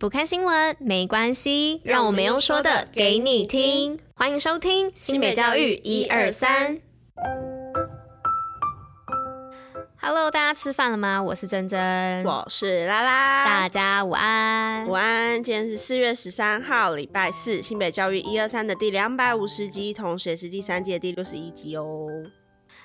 不看新闻没关系，让我们用说的给你听。欢迎收听新北教育一二三。Hello，大家吃饭了吗？我是珍珍，我是拉拉，大家午安，午安。今天是四月十三号，礼拜四，新北教育一二三的第两百五十集，同时也是第三季的第六十一集哦。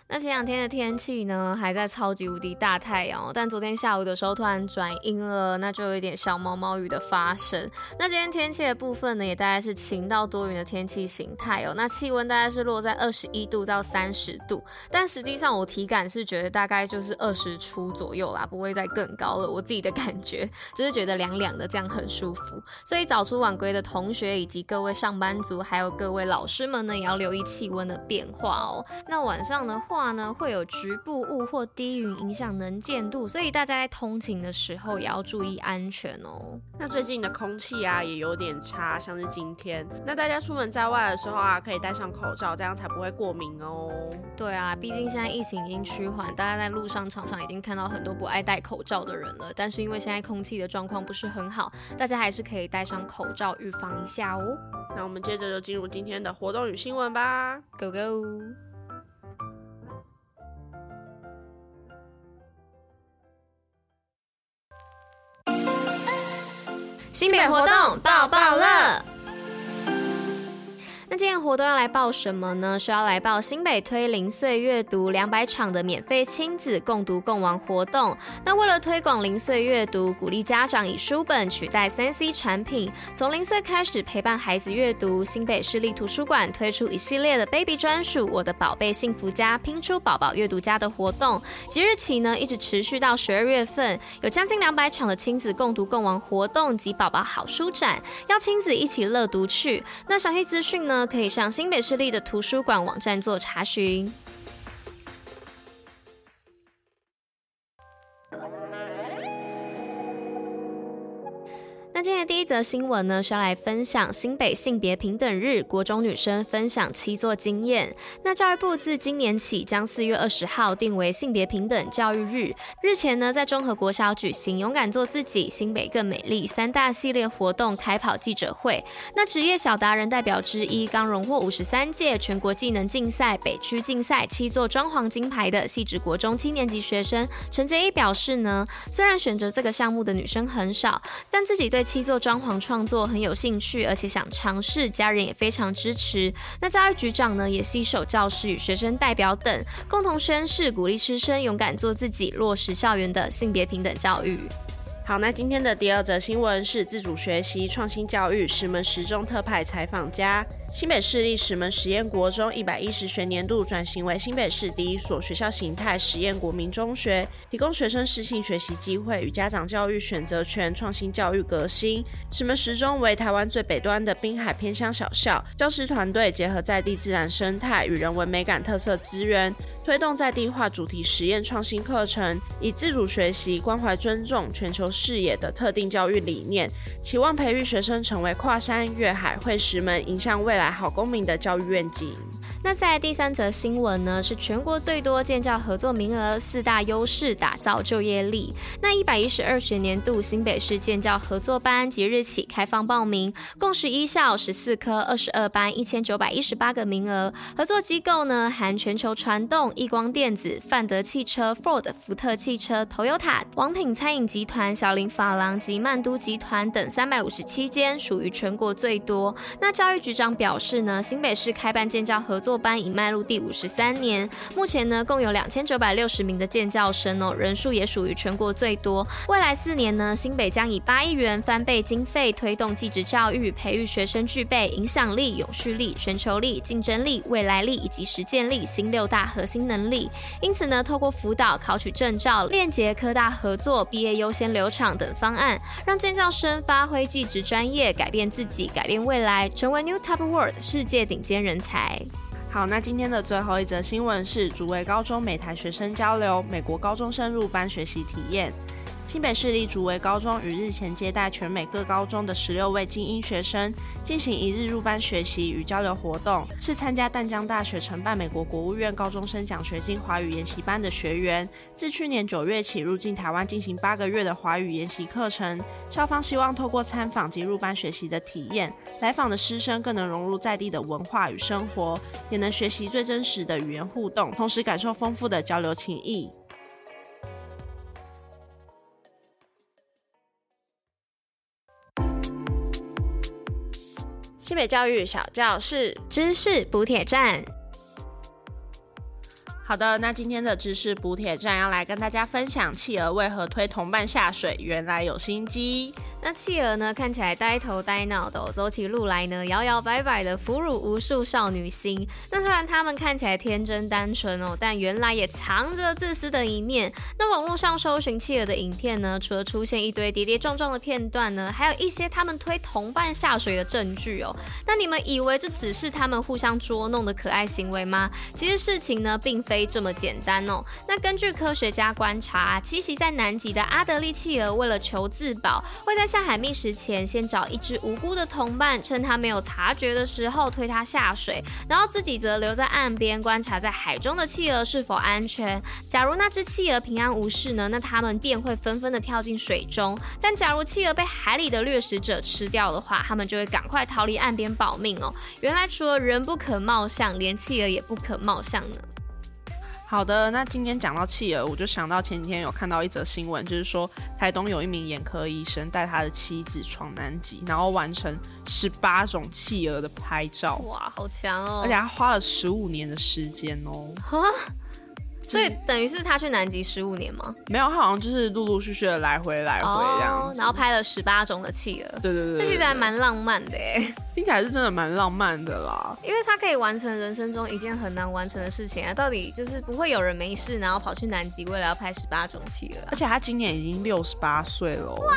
那前两天的天气呢，还在超级无敌大太阳，但昨天下午的时候突然转阴了，那就有一点小毛毛雨的发生。那今天天气的部分呢，也大概是晴到多云的天气形态哦。那气温大概是落在二十一度到三十度，但实际上我体感是觉得大概就是二十出左右啦，不会再更高了。我自己的感觉就是觉得凉凉的，这样很舒服。所以早出晚归的同学以及各位上班族，还有各位老师们呢，也要留意气温的变化哦。那晚上呢，话呢，会有局部雾或低云影响能见度，所以大家在通勤的时候也要注意安全哦。那最近的空气啊也有点差，像是今天，那大家出门在外的时候啊，可以戴上口罩，这样才不会过敏哦。对啊，毕竟现在疫情已经趋缓，大家在路上常常已经看到很多不爱戴口罩的人了。但是因为现在空气的状况不是很好，大家还是可以戴上口罩预防一下哦。那我们接着就进入今天的活动与新闻吧，Go Go！新品活动爆爆乐。那今天活动要来报什么呢？是要来报新北推零岁阅读两百场的免费亲子共读共玩活动。那为了推广零岁阅读，鼓励家长以书本取代三 C 产品，从零岁开始陪伴孩子阅读。新北市立图书馆推出一系列的 Baby 专属“我的宝贝幸福家”拼出宝宝阅读家的活动，即日起呢，一直持续到十二月份，有将近两百场的亲子共读共玩活动及宝宝好书展，要亲子一起乐读去。那详细资讯呢？可以上新北市立的图书馆网站做查询。则新闻呢，是要来分享新北性别平等日，国中女生分享七座经验。那教育部自今年起，将四月二十号定为性别平等教育日。日前呢，在中和国小举行“勇敢做自己，新北更美丽”三大系列活动开跑记者会。那职业小达人代表之一，刚荣获五十三届全国技能竞赛北区竞赛七座装潢金牌的汐止国中七年级学生陈洁一表示呢，虽然选择这个项目的女生很少，但自己对。七座装潢创作很有兴趣，而且想尝试，家人也非常支持。那教育局长呢，也携手教师与学生代表等，共同宣誓，鼓励师生勇敢做自己，落实校园的性别平等教育。好，那今天的第二则新闻是自主学习创新教育石门十中特派采访家。新北市立石门实验国中一百一十学年度转型为新北市第一所学校形态实验国民中学，提供学生适性学习机会与家长教育选择权，创新教育革新。石门十中为台湾最北端的滨海偏乡小校，教师团队结合在地自然生态与人文美感特色资源。推动在地化主题实验创新课程，以自主学习、关怀尊重、全球视野的特定教育理念，期望培育学生成为跨山越海会石门，迎向未来好公民的教育愿景。那在第三则新闻呢，是全国最多建教合作名额，四大优势打造就业力。那一百一十二学年度新北市建教合作班即日起开放报名，共十一校十四科二十二班一千九百一十八个名额，合作机构呢含全球传动。亿光电子、范德汽车、Ford、福特汽车、Toyota、王品餐饮集团、小林法廊及曼都集团等三百五十七间，属于全国最多。那教育局长表示呢，新北市开办建教合作作班已迈入第五十三年，目前呢共有两千九百六十名的建教生哦，人数也属于全国最多。未来四年呢，新北将以八亿元翻倍经费推动技职教育，培育学生具备影响力、永续力、全球力、竞争力、未来力以及实践力新六大核心能力，因此呢，透过辅导、考取证照、链接科大合作、毕业优先流场等方案，让建教生发挥技职专业，改变自己，改变未来，成为 New Top World 世界顶尖人才。好，那今天的最后一则新闻是：主为高中美台学生交流，美国高中生入班学习体验。新北市立竹围高中于日前接待全美各高中的十六位精英学生，进行一日入班学习与交流活动，是参加淡江大学承办美国国务院高中生奖学金华语研习班的学员，自去年九月起入境台湾进行八个月的华语研习课程。校方希望透过参访及入班学习的体验，来访的师生更能融入在地的文化与生活，也能学习最真实的语言互动，同时感受丰富的交流情谊。新北教育小教室，知识补铁站。好的，那今天的知识补铁站要来跟大家分享，企鹅为何推同伴下水，原来有心机。那企鹅呢，看起来呆头呆脑的，走起路来呢，摇摇摆摆的，俘虏无数少女心。那虽然他们看起来天真单纯哦，但原来也藏着自私的一面。那网络上搜寻企鹅的影片呢，除了出现一堆跌跌撞撞的片段呢，还有一些他们推同伴下水的证据哦。那你们以为这只是他们互相捉弄的可爱行为吗？其实事情呢，并非这么简单哦。那根据科学家观察，栖息在南极的阿德利企鹅为了求自保，会在下海觅食前，先找一只无辜的同伴，趁他没有察觉的时候推他下水，然后自己则留在岸边观察在海中的企鹅是否安全。假如那只企鹅平安无事呢，那他们便会纷纷的跳进水中。但假如企鹅被海里的掠食者吃掉的话，他们就会赶快逃离岸边保命哦。原来除了人不可貌相，连企鹅也不可貌相呢。好的，那今天讲到企鹅，我就想到前几天有看到一则新闻，就是说台东有一名眼科医生带他的妻子闯南极，然后完成十八种企鹅的拍照。哇，好强哦！而且他花了十五年的时间哦。所以等于是他去南极十五年吗？没有，他好像就是陆陆续续的来回来回这样子，然后拍了十八种的企鹅。对对对，那其实还蛮浪漫的耶，听起来是真的蛮浪漫的啦。因为他可以完成人生中一件很难完成的事情啊，到底就是不会有人没事，然后跑去南极为了要拍十八种企鹅。而且他今年已经六十八岁了，哇，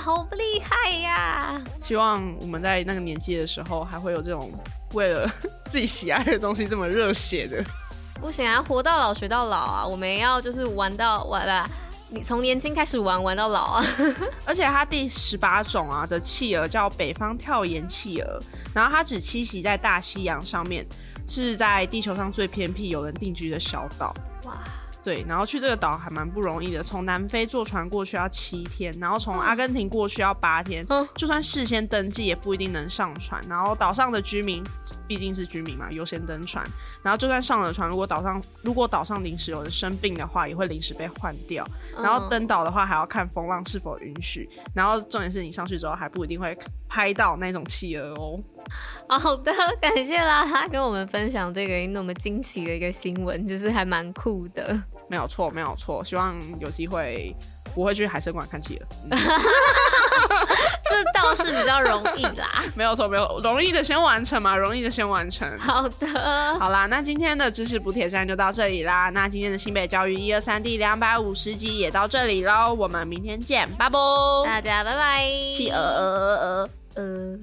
好厉害呀！希望我们在那个年纪的时候，还会有这种为了 自己喜爱的东西这么热血的。不行啊，活到老学到老啊！我们要就是玩到玩啦，你从年轻开始玩，玩到老啊！而且它第十八种啊的企鹅叫北方跳岩企鹅，然后它只栖息在大西洋上面，是在地球上最偏僻有人定居的小岛。哇！对，然后去这个岛还蛮不容易的，从南非坐船过去要七天，然后从阿根廷过去要八天，嗯，就算事先登记也不一定能上船。然后岛上的居民毕竟是居民嘛，优先登船。然后就算上了船，如果岛上如果岛上临时有人生病的话，也会临时被换掉。然后登岛的话还要看风浪是否允许。然后重点是你上去之后还不一定会拍到那种企鹅哦。好的，感谢啦，他跟我们分享这个那么惊奇的一个新闻，就是还蛮酷的。没有错，没有错。希望有机会不会去海生馆看企鹅。这倒是比较容易啦。没有错，没有容易的先完成嘛，容易的先完成。好的，好啦，那今天的知识补铁站就到这里啦。那今天的新北教育一二三第两百五十集也到这里喽，我们明天见，拜拜。大家拜拜。企鹅，呃。呃